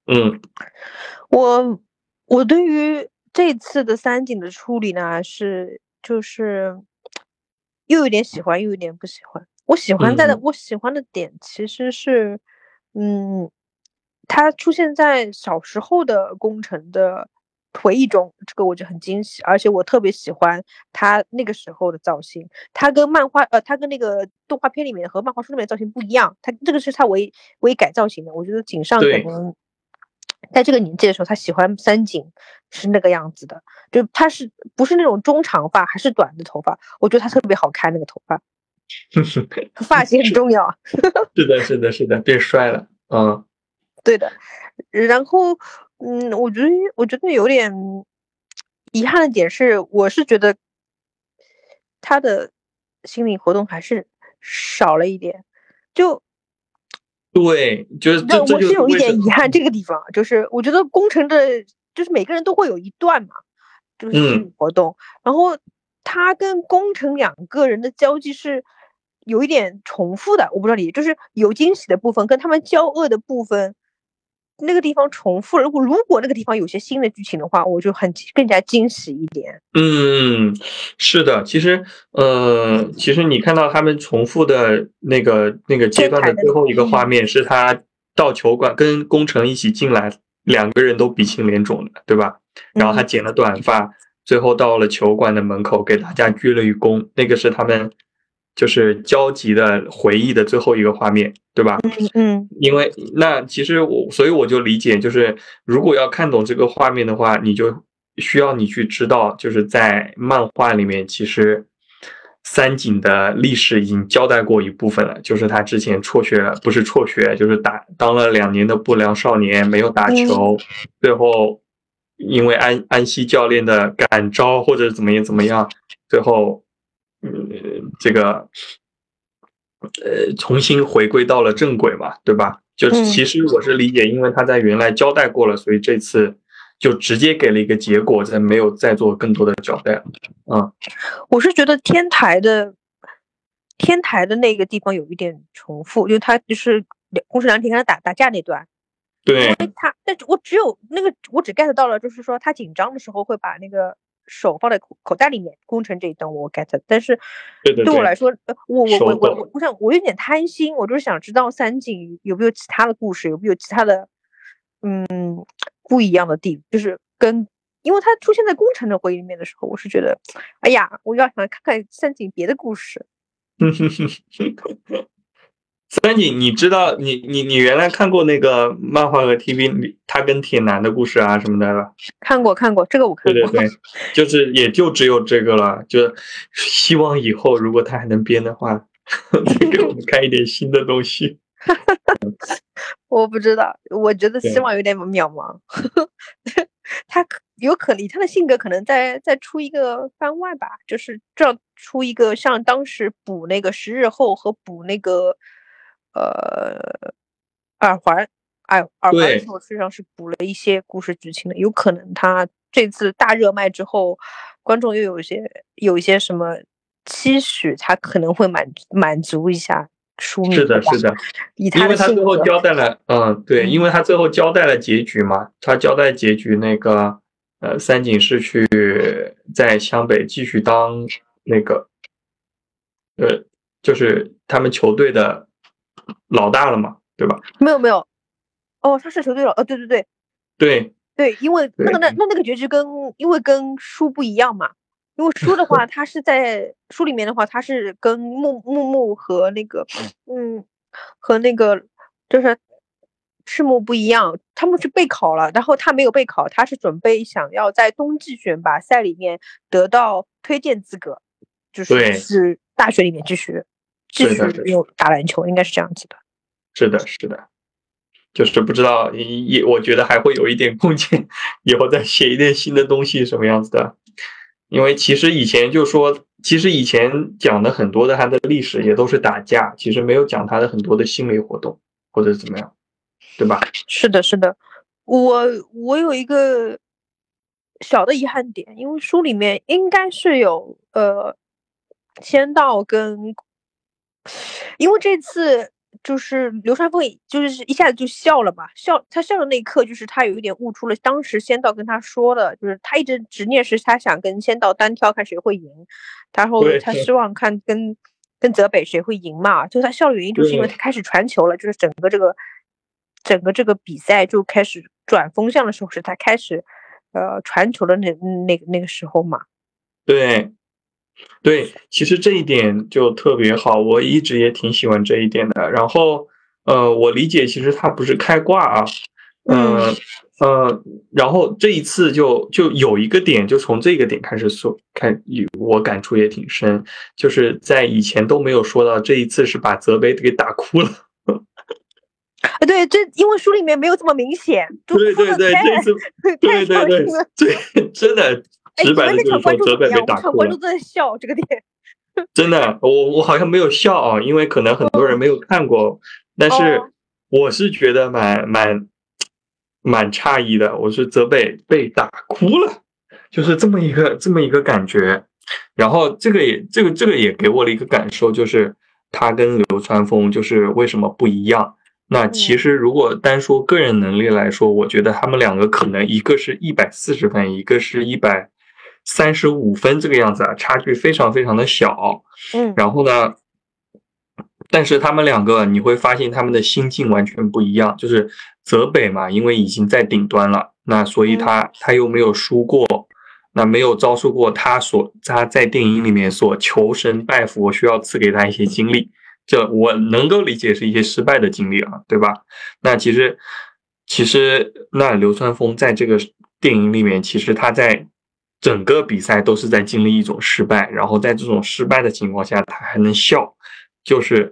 嗯，我我对于这次的三井的处理呢，是就是又有点喜欢，又有点不喜欢。我喜欢在的，我喜欢的点其实是，嗯，他出现在小时候的工程的回忆中，这个我就很惊喜，而且我特别喜欢他那个时候的造型。他跟漫画，呃，他跟那个动画片里面和漫画书里面的造型不一样，他这个是他唯唯一改造型的。我觉得井上可能。在这个年纪的时候，他喜欢三井是那个样子的，就他是不是那种中长发，还是短的头发？我觉得他特别好看，那个头发，发型很重要。是的，是的，是的，变帅了。嗯，对的。然后，嗯，我觉得，我觉得有点遗憾的点是，我是觉得他的心理活动还是少了一点，就。对，就是这我是有一点遗憾，这个地方就是我觉得工程的，就是每个人都会有一段嘛，就是活动，然后他跟工程两个人的交际是有一点重复的，我不知道你就是有惊喜的部分跟他们交恶的部分。那个地方重复了。如果如果那个地方有些新的剧情的话，我就很更加惊喜一点。嗯，是的，其实，呃，其实你看到他们重复的那个那个阶段的最后一个画面，是他到球馆跟工程一起进来，两个人都鼻青脸肿的，对吧？然后他剪了短发，最后到了球馆的门口给大家鞠了一躬，那个是他们。就是焦急的回忆的最后一个画面，对吧？嗯嗯。因为那其实我，所以我就理解，就是如果要看懂这个画面的话，你就需要你去知道，就是在漫画里面，其实三井的历史已经交代过一部分了。就是他之前辍学，不是辍学，就是打当了两年的不良少年，没有打球，最后因为安安西教练的感召或者怎么样怎么样，最后。嗯，这个，呃，重新回归到了正轨嘛，对吧？就其实我是理解，因为他在原来交代过了，所以这次就直接给了一个结果，再没有再做更多的交代。嗯，我是觉得天台的天台的那个地方有一点重复，因为他就是公司良田跟他打打架那段。对。他，但我只有那个，我只 get 到了，就是说他紧张的时候会把那个。手放在口口袋里面，工程这一段我 get，但是对我来说，我我我我我我想我有点贪心，我就是想知道三井有没有其他的故事，有没有其他的嗯不一样的地，就是跟因为他出现在工程的回忆里面的时候，我是觉得，哎呀，我要想看看三井别的故事。三井，你知道你你你原来看过那个漫画和 TV 里他跟铁男的故事啊什么的了？看过看过，这个我看过。对对对，就是也就只有这个了。就希望以后如果他还能编的话，再给我们看一点新的东西。我不知道，我觉得希望有点渺茫。他有可能他的性格可能再再出一个番外吧，就是这样出一个像当时补那个十日后和补那个。呃，耳环，耳耳环的时候实际上是补了一些故事剧情的，有可能他这次大热卖之后，观众又有一些有一些什么期许，他可能会满满足一下书迷。是的，是的，以因为他最后交代了，嗯，对，因为他最后交代了结局嘛，他交代结局那个，呃，三井是去在湘北继续当那个，呃，就是他们球队的老大了嘛，对吧？没有没有，哦，他是球队了，哦，对对对。对，对，因为那个那那那个结局跟因为跟书不一样嘛，因为书的话，他是在书里面的话，他是跟木木木和那个嗯。和那个就是赤木不一样，他们是备考了，然后他没有备考，他是准备想要在冬季选拔赛里面得到推荐资格，就是对是大学里面继续继续有打篮球，应该是这样子的。是的，是的，就是不知道也，我觉得还会有一点空间，以后再写一点新的东西什么样子的。因为其实以前就说，其实以前讲的很多的他的历史也都是打架，其实没有讲他的很多的心理活动或者怎么样，对吧？是的，是的，我我有一个小的遗憾点，因为书里面应该是有呃，仙道跟，因为这次就是流川枫就是一下子就笑了嘛，笑他笑的那一刻，就是他有一点悟出了当时仙道跟他说的，就是他一直执念是他想跟仙道单挑看谁会赢，然后他希望看跟跟泽北谁会赢嘛，就是他笑的原因就是因为他开始传球了，就是整个这个整个这个比赛就开始转风向的时候，是他开始呃传球的那那那个时候嘛。对，对，其实这一点就特别好，我一直也挺喜欢这一点的。然后，呃，我理解其实他不是开挂啊，呃呃，然后这一次就就有一个点，就从这个点开始说，看我感触也挺深，就是在以前都没有说到，这一次是把泽北给打哭了。啊，对，这因为书里面没有这么明显，对对对，这次，对对对 对，真的哎，直白的就是说泽北被打哭了场观众。都在笑这个点。真的，我我好像没有笑啊，因为可能很多人没有看过，但是哦我是觉得蛮蛮蛮诧异的，我是泽北被打哭了，就是这么一个这么一个感觉。然后这个也这个这个也给我了一个感受，就是他跟流川枫就是为什么不一样。那其实如果单说个人能力来说，我觉得他们两个可能一个是一百四十分，一个是一百三十五分这个样子啊，差距非常非常的小。嗯，然后呢，但是他们两个你会发现他们的心境完全不一样。就是泽北嘛，因为已经在顶端了，那所以他他又没有输过，那没有遭受过他所他在电影里面所求神拜佛需要赐给他一些经历。这我能够理解是一些失败的经历啊，对吧？那其实其实那流川枫在这个电影里面，其实他在整个比赛都是在经历一种失败，然后在这种失败的情况下，他还能笑，就是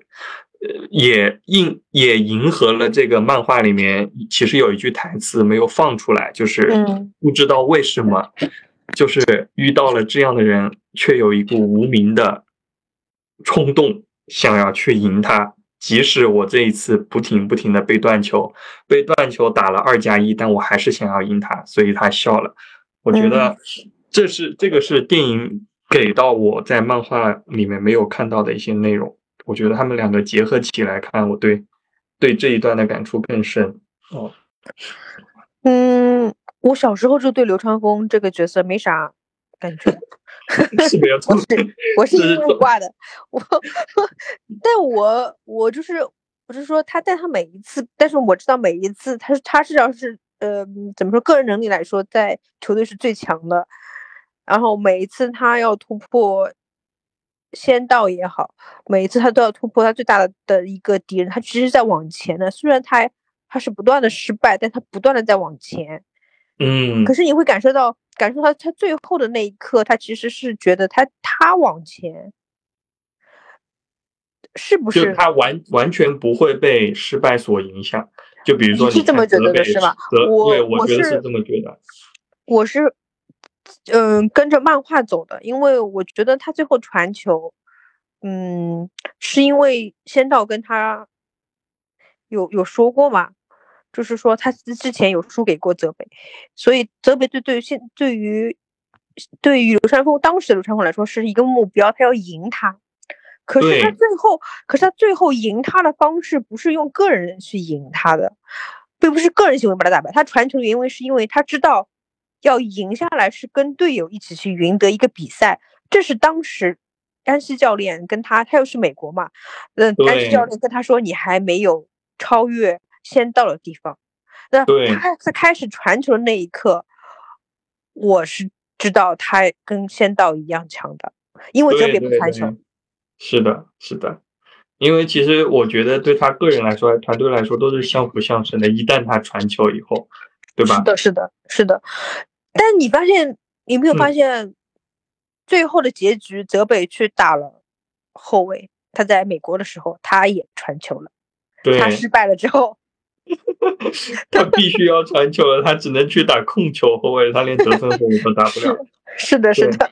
呃也应也迎合了这个漫画里面其实有一句台词没有放出来，就是嗯不知道为什么，就是遇到了这样的人，却有一股无名的冲动想要去赢他。即使我这一次不停不停的被断球，被断球打了二加一，但我还是想要赢他，所以他笑了。我觉得这是这个是电影给到我在漫画里面没有看到的一些内容。我觉得他们两个结合起来看，我对对这一段的感触更深。哦，嗯，我小时候就对流川枫这个角色没啥感觉。是没有错我。是我是这是因为挂的，我，但我我就是我是说他，但他每一次，但是我知道每一次他是他至少是呃怎么说个人能力来说，在球队是最强的，然后每一次他要突破仙道也好，每一次他都要突破他最大的的一个敌人，他其实在往前的，虽然他他是不断的失败，但他不断的在往前。嗯可，是你会感受到，感受到他最后的那一刻，他其实是觉得他他往前，是不？就是他完完全不会被失败所影响。就比如说，你是这么觉得的是吧我对，我觉得是这么觉得。我是嗯跟着漫画走的，因为我觉得他最后传球，嗯，是因为仙道跟他有有说过嘛，就是说他之之前有输给过泽北，所以泽北对对于现对于对于流川枫当时的流川枫来说是一个目标，他要赢他。可是他最后，可是他最后赢他的方式不是用个人去赢他的，并不是个人行为把他打败。他传球的原因是因为他知道要赢下来是跟队友一起去赢得一个比赛，这是当时安西教练跟他，他又是美国嘛，嗯，安西教练跟他说你还没有超越先到的地方。那对他在开始传球的那一刻，我是知道他跟仙道一样强的，因为泽对对北不传球。，是的，是的。因为其实我觉得对他个人来说，团队来说都是相辅相成的。一旦他传球以后，对吧？是的，是的，是的。但你发现，你没有发嗯现，最后的结局，泽北去打了后卫。他在美国的时候，他也传球了。对，他失败了之后，他必须要传球了，他只能去打控球后卫，他连得分后卫都打不了。是的，是的，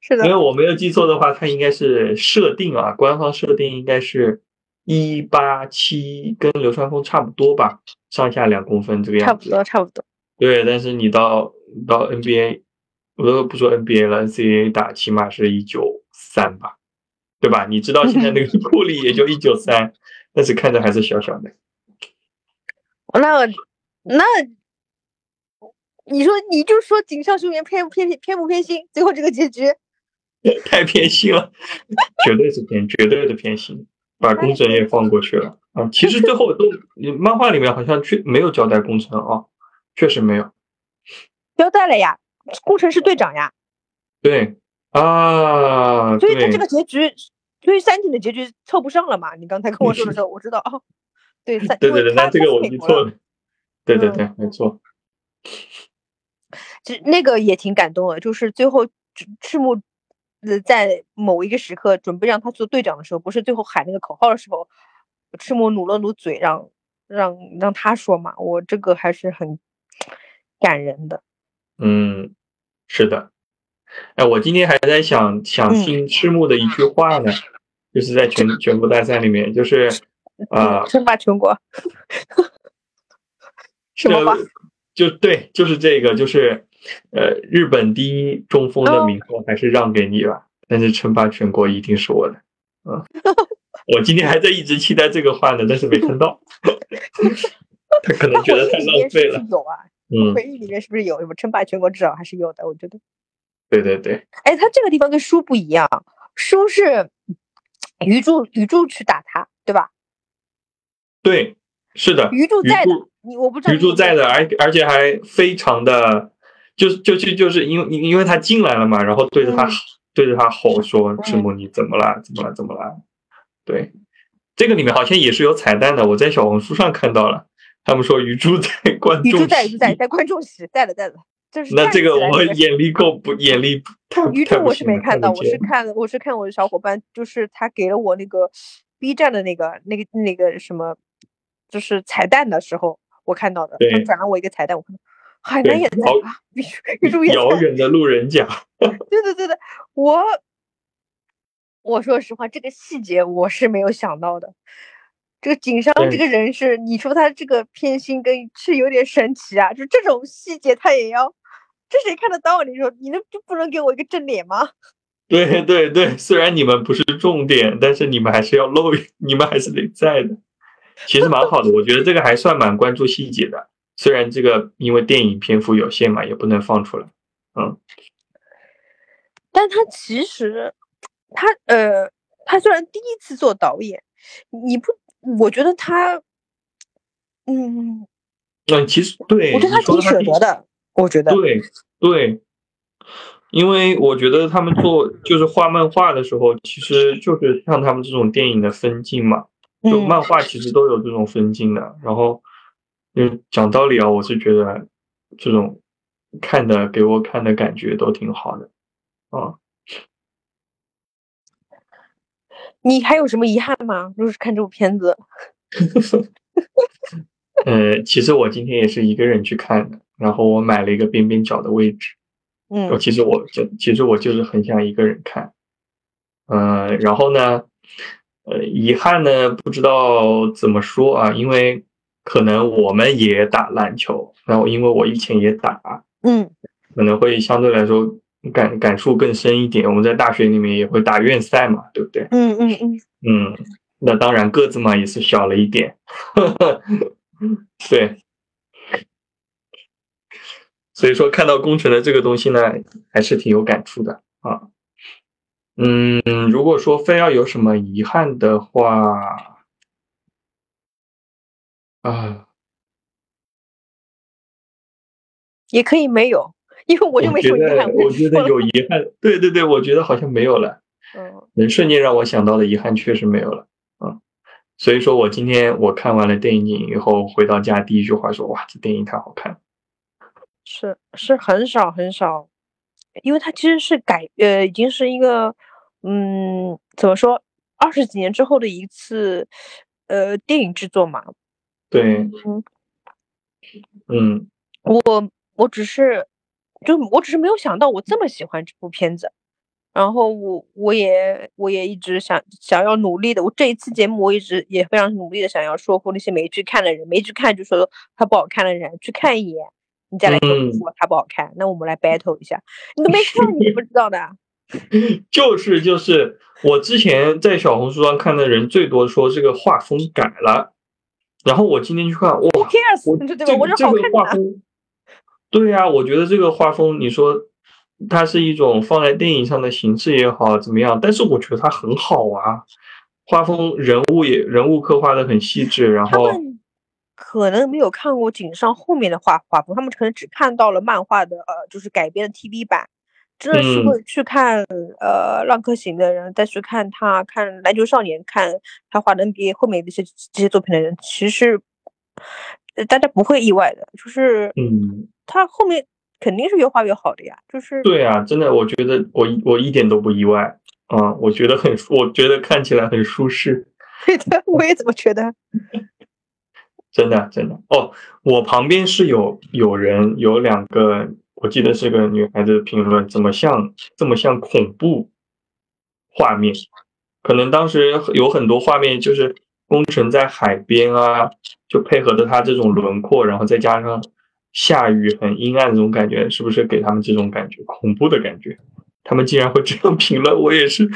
是的因为的，我没有记错的话，他应该是设定啊，官方设定应该是一八七，跟流川枫差不多吧，上下两公分这个样子。差不多，差不多。对，但是你到到 NBA，我都不说 NBA 了，NCAA 打起码是一九三吧，对吧？你知道现在那个 库里也就一九三，但是看着还是小小的。那那，你说你就说井上雄彦偏不偏偏不偏心？最后这个结局，太偏心了，绝对是偏，绝对的偏心，把工程也放过去了啊！其实最后都漫画里面好像确没有交代工程啊，确实没有。交代了呀，工程师队长呀，对啊，所以他这个结局，所以三井的结局凑不上了嘛？你刚才跟我说的时候，我知道哦，对三，对对对，那这个我记错了。对对嗯对，没错。其实那个也挺感动的，就是最后赤赤木，呃，在某一个时刻准备让他做队长的时候，不是最后喊那个口号的时候，赤木努了努嘴，让让让他说嘛，我这个还是很感人的。嗯，是的。哎，我今天还在想想嗯听赤木的一句话呢，就是在全全国大赛里面，就是啊嗯，称霸全国，什么话？就对，就是这个，就是呃，日本第一中锋的哦名头还是让给你了，但是称霸全国一定是我的。嗯，我今天还在一直期待这个话呢，但是没看到。他可能觉得太浪费了。嗯，回忆里面是不是有？什么称霸全国至少还是有的，我觉得。对对对，哎，他这个地方跟书不一样，书是鱼柱鱼柱去打他，对吧？对，是的，鱼鱼柱在的，你我不知道鱼柱在的，而而且还非常的，就是就就就是因为因为他进来了嘛，然后对着他、嗯对着他吼说：“嗯赤木你怎么了？怎么了？怎么了？”对，这个里面好像也是有彩蛋的，我在小红书上看到了，他们说鱼珠在观众鱼珠在，鱼席柱在，在观众席，在的，在的。就是那这个我眼力够不眼力太鱼珠我是没看到，我是看我是看我的小伙伴，就是他给了我那个 B 站的那个那个那个什么，就是彩蛋的时候我看到的，他转了我一个彩蛋，我看到海南也在遥啊，鱼珠也在，遥远的路人甲，对对对对，我我说实话，这个细节我是没有想到的。这个井上这个人是，你说他这个偏心跟是有点神奇啊，就这种细节他也要，这谁看得到？你说你能就不能给我一个正脸吗？对对对，虽然你们不是重点，但是你们还是要露，你们还是得在的。其实蛮好的，我觉得这个还算蛮关注细节的。虽然这个因为电影篇幅有限嘛，也不能放出来。嗯但他其实，他呃，他虽然第一次做导演，你不，我觉得他，嗯，嗯，其实对，我觉得他挺你说他第舍得的，我觉得，对对，因为我觉得他们做就是画漫画的时候，其实就是像他们这种电影的分镜嘛，就嗯漫画其实都有这种分镜的。然后，就讲道理啊，我是觉得这种看的给我看的感觉都挺好的啊。你还有什么遗憾吗？就是看这部片子，呃，其实我今天也是一个人去看的，然后我买了一个边边角的位置。嗯我其实我就其实我就是很想一个人看，呃，然后呢，呃，遗憾呢不知道怎么说啊，因为可能我们也打篮球，然后因为我以前也打，嗯可能会相对来说感感触更深一点。我们在大学里面也会打院赛嘛，对不对？嗯嗯嗯嗯，那当然个子嘛也是小了一点，对。所以说看到工程的这个东西呢，还是挺有感触的啊。嗯，如果说非要有什么遗憾的话，啊，也可以没有，因为我就没有遗憾。我觉得有遗憾，对对对，我觉得好像没有了。嗯，能瞬间让我想到的遗憾确实没有了。啊，所以说我今天我看完了电影以后，回到家第一句话说：“哇，这电影太好看。”是是很少很少，因为它其实是改呃，已经是一个嗯，怎么说，二十几年之后的一次呃电影制作嘛。对，嗯嗯，我我只是就我只是没有想到我这么喜欢这部片子，然后我我也我也一直想想要努力的，我这一次节目我一直也非常努力的想要说服那些没去看的人，没去看就说它不好看的人去看一眼。你再来跟我说它不好看，那我们来 battle 一下。你都没看，你不知道的。就是就是，我之前在小红书上看的人最多说这个画风改了，然后我今天去看，哇，我对吧？我这个画风，对呀，我觉得这个画风，你说它是一种放在电影上的形式也好，怎么样？但是我觉得它很好啊，画风人物也人物刻画的很细致，然后。可能没有看过井上后面的画画风，他们可能只看到了漫画的呃，就是改编的 TV 版。真的是会去看呃浪客行的人，再去看他看篮球少年，看他画的 NBA 后面这些这些作品的人，其实大家不会意外的，就是嗯，他后面肯定是越画越好的呀。就是对啊，真的，我觉得我我一点都不意外啊，我觉得很，我觉得看起来很舒适。对的，我也这么觉得。真的，真的哦！我旁边是有有人有两个，我记得是个女孩子评论，怎么像这么像恐怖画面？可能当时有很多画面就是工程在海边啊，就配合着它这种轮廓，然后再加上下雨很阴暗这种感觉，是不是给他们这种感觉恐怖的感觉？他们竟然会这样评论，我也是。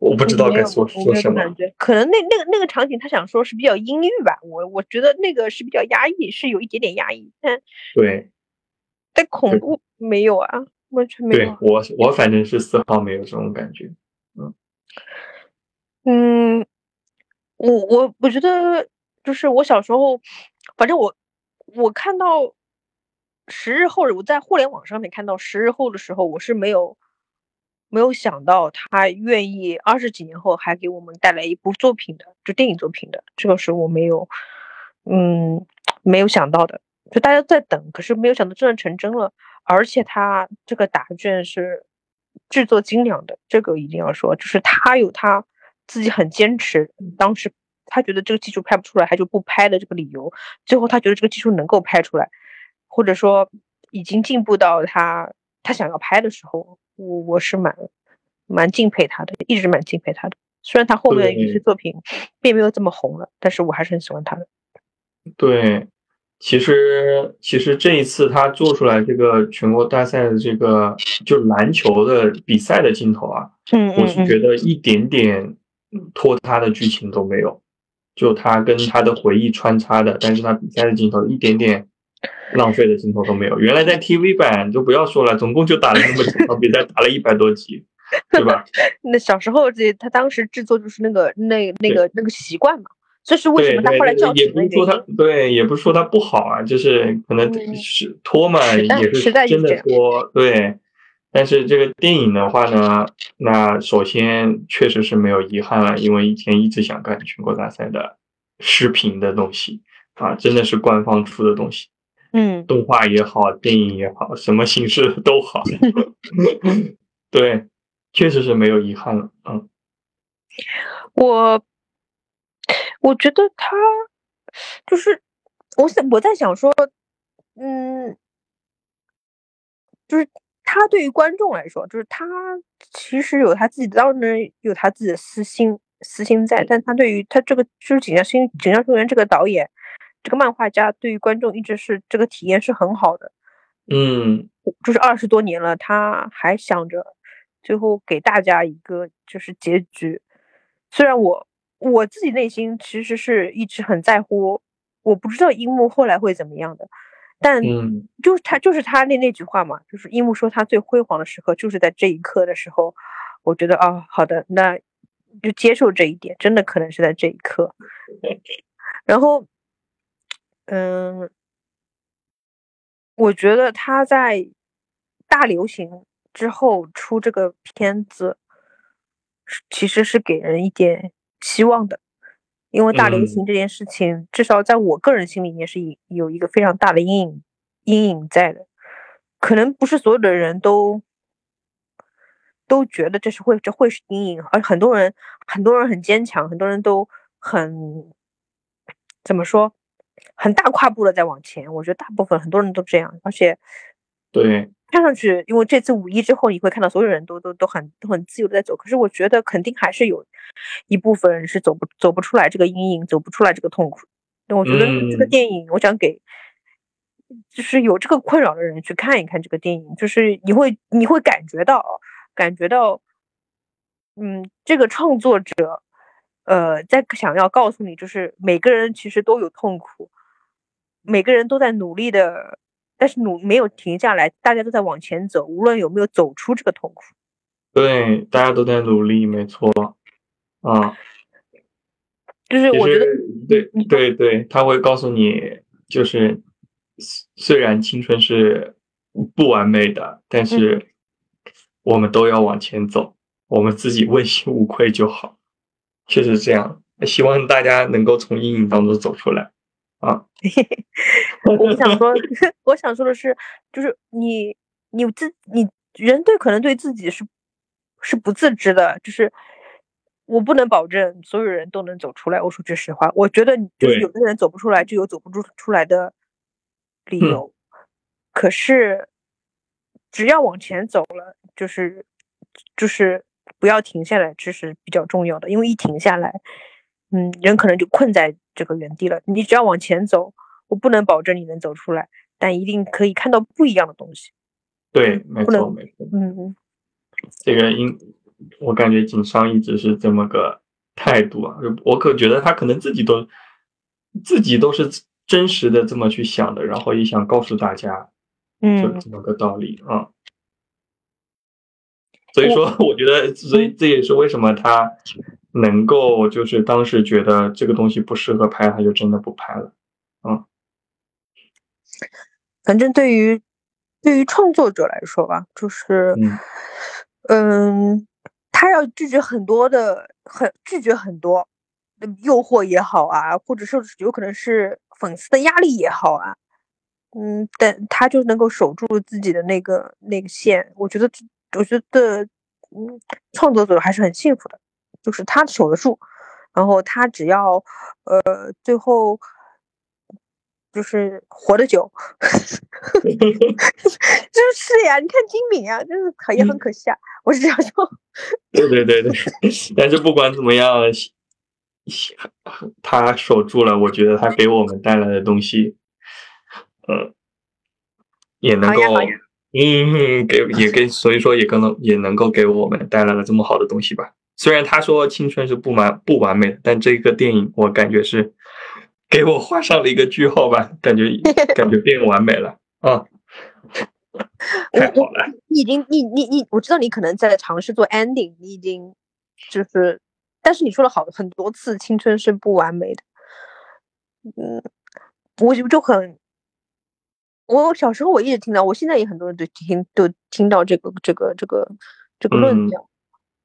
我不知道该说说什么，可能那那个那个场景他想说是比较阴郁吧，我我觉得那个是比较压抑，是有一点点压抑，但对，但恐怖没有啊，完全没有。对我我反正是丝毫没有这种感觉，嗯嗯，我我我觉得就是我小时候，反正我我看到十日后，我在互联网上面看到十日后的时候，我是没有。没有想到他愿意二十几年后还给我们带来一部作品的，就电影作品的，这个是我没有，嗯，没有想到的。就大家在等，可是没有想到真的成真了。而且他这个答卷是制作精良的，这个一定要说，就是他有他自己很坚持，当时他觉得这个技术拍不出来，他就不拍的这个理由。最后他觉得这个技术能够拍出来，或者说已经进步到他他想要拍的时候。我我是蛮蛮敬佩他的，一直蛮敬佩他的。虽然他后面有些作品并没有这么红了，但是我还是很喜欢他的。对，其实其实这一次他做出来这个全国大赛的这个就篮球的比赛的镜头啊，嗯我是觉得一点点拖沓的剧情都没有，就他跟他的回忆穿插的，但是他比赛的镜头一点点。浪费的镜头都没有。原来在 TV 版就不要说了，总共就打了那么几场比赛，打了一百多集，对吧？那小时候这他当时制作就是那个那那个那个习惯嘛，这是为什么他后来叫也不是说他对，也不是说他不好啊，就是可能是拖嘛，也是真的拖。对，但是这个电影的话呢，那首先确实是没有遗憾了，因为以前一直想看全国大赛的视频的东西啊，真的是官方出的东西。嗯，动画也好，电影也好，什么形式都好。对，确实是没有遗憾了。嗯，我我觉得他就是我想我在想说，嗯，就是他对于观众来说，就是他其实有他自己当然有他自己的私心私心在，但他对于他这个就是井上新井上雄彦这个导演。这个漫画家对于观众一直是这个体验是很好的，嗯，就是二十多年了，他还想着最后给大家一个就是结局。虽然我我自己内心其实是一直很在乎，我不知道樱木后来会怎么样的，但就是他就是他那那句话嘛，就是樱木说他最辉煌的时刻就是在这一刻的时候，我觉得啊，好的，那就接受这一点，真的可能是在这一刻。然后，嗯。我觉得他在大流行之后出这个片子，其实是给人一点希望的，因为大流行这件事情，至少在我个人心里面是有一个非常大的阴影阴影在的，可能不是所有的人都都觉得这是会这会是阴影，而很多人很多人很坚强，很多人都很怎么说？很大跨步的在往前，我觉得大部分很多人都这样，而且，对，看上去，因为这次五一之后，你会看到所有人都都都很都很自由的在走，可是我觉得肯定还是有一部分人是走不走不出来这个阴影，走不出来这个痛苦。那我觉得这个电影，我想给，就是有这个困扰的人去看一看这个电影，就是你会你会感觉到感觉到，嗯，这个创作者。呃，在想要告诉你，就是每个人其实都有痛苦，每个人都在努力的，但是努没有停下来，大家都在往前走，无论有没有走出这个痛苦。对，大家都在努力，没错。啊，就是我觉得，对对对，他会告诉你，就是虽然青春是不完美的，但是我们都要往前走，我们自己问心无愧就好。确实这样，希望大家能够从阴影当中走出来啊！我想说，我想说的是，就是你，你自你人对可能对自己是是不自知的，就是我不能保证所有人都能走出来。我说句实话，我觉得就是有的人走不出来，就有走不出出来的理由。可是只要往前走了，就是就是。不要停下来，这是比较重要的。因为一停下来，嗯，人可能就困在这个原地了。你只要往前走，我不能保证你能走出来，但一定可以看到不一样的东西。对，没错，没错。嗯，这个因我感觉井上一直是这么个态度啊。我可觉得他可能自己都自己都是真实的这么去想的，然后也想告诉大家，嗯，就这么个道理啊。所以说，我觉得，所以这也是为什么他能够就是当时觉得这个东西不适合拍，他就真的不拍了。嗯，反正对于对于创作者来说吧，就是嗯，他要拒绝很多的，很拒绝很多诱惑也好啊，或者是有可能是粉丝的压力也好啊，嗯，但他就能够守住自己的那个那个线，我觉得。我觉得，嗯，创作者还是很幸福的，就是他守得住，然后他只要，呃，最后就是活得久，就是呀，你看金敏啊，就是可也很可惜啊，我是这样说。对对对对，但是不管怎么样，他守住了，我觉得他给我们带来的东西，嗯，也能够。嗯，给也给，所以说也可能也能够给我们带来了这么好的东西吧。虽然他说青春是不完不完美的，但这个电影我感觉是给我画上了一个句号吧，感觉 感觉变完美了啊！太好了，你已经你你你，我知道你可能在尝试做 ending，你已经就是，但是你说了好很多次青春是不完美的，嗯，我就就很。我小时候我一直听到，我现在也很多人都听都听到这个这个这个这个论调，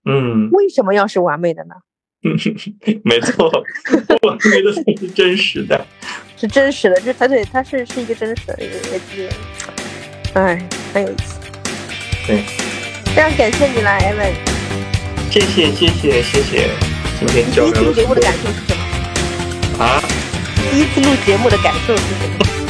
嗯，为什么要是完美的呢？没错，完美的才是真实的，是真实的，就它对它是是一个真实的，也也，哎，很有意思。对，非常感谢你来，Evan。谢谢谢谢谢谢，今天交流。第一次录节目的感受是什么？啊？第一次录节目的感受是什么？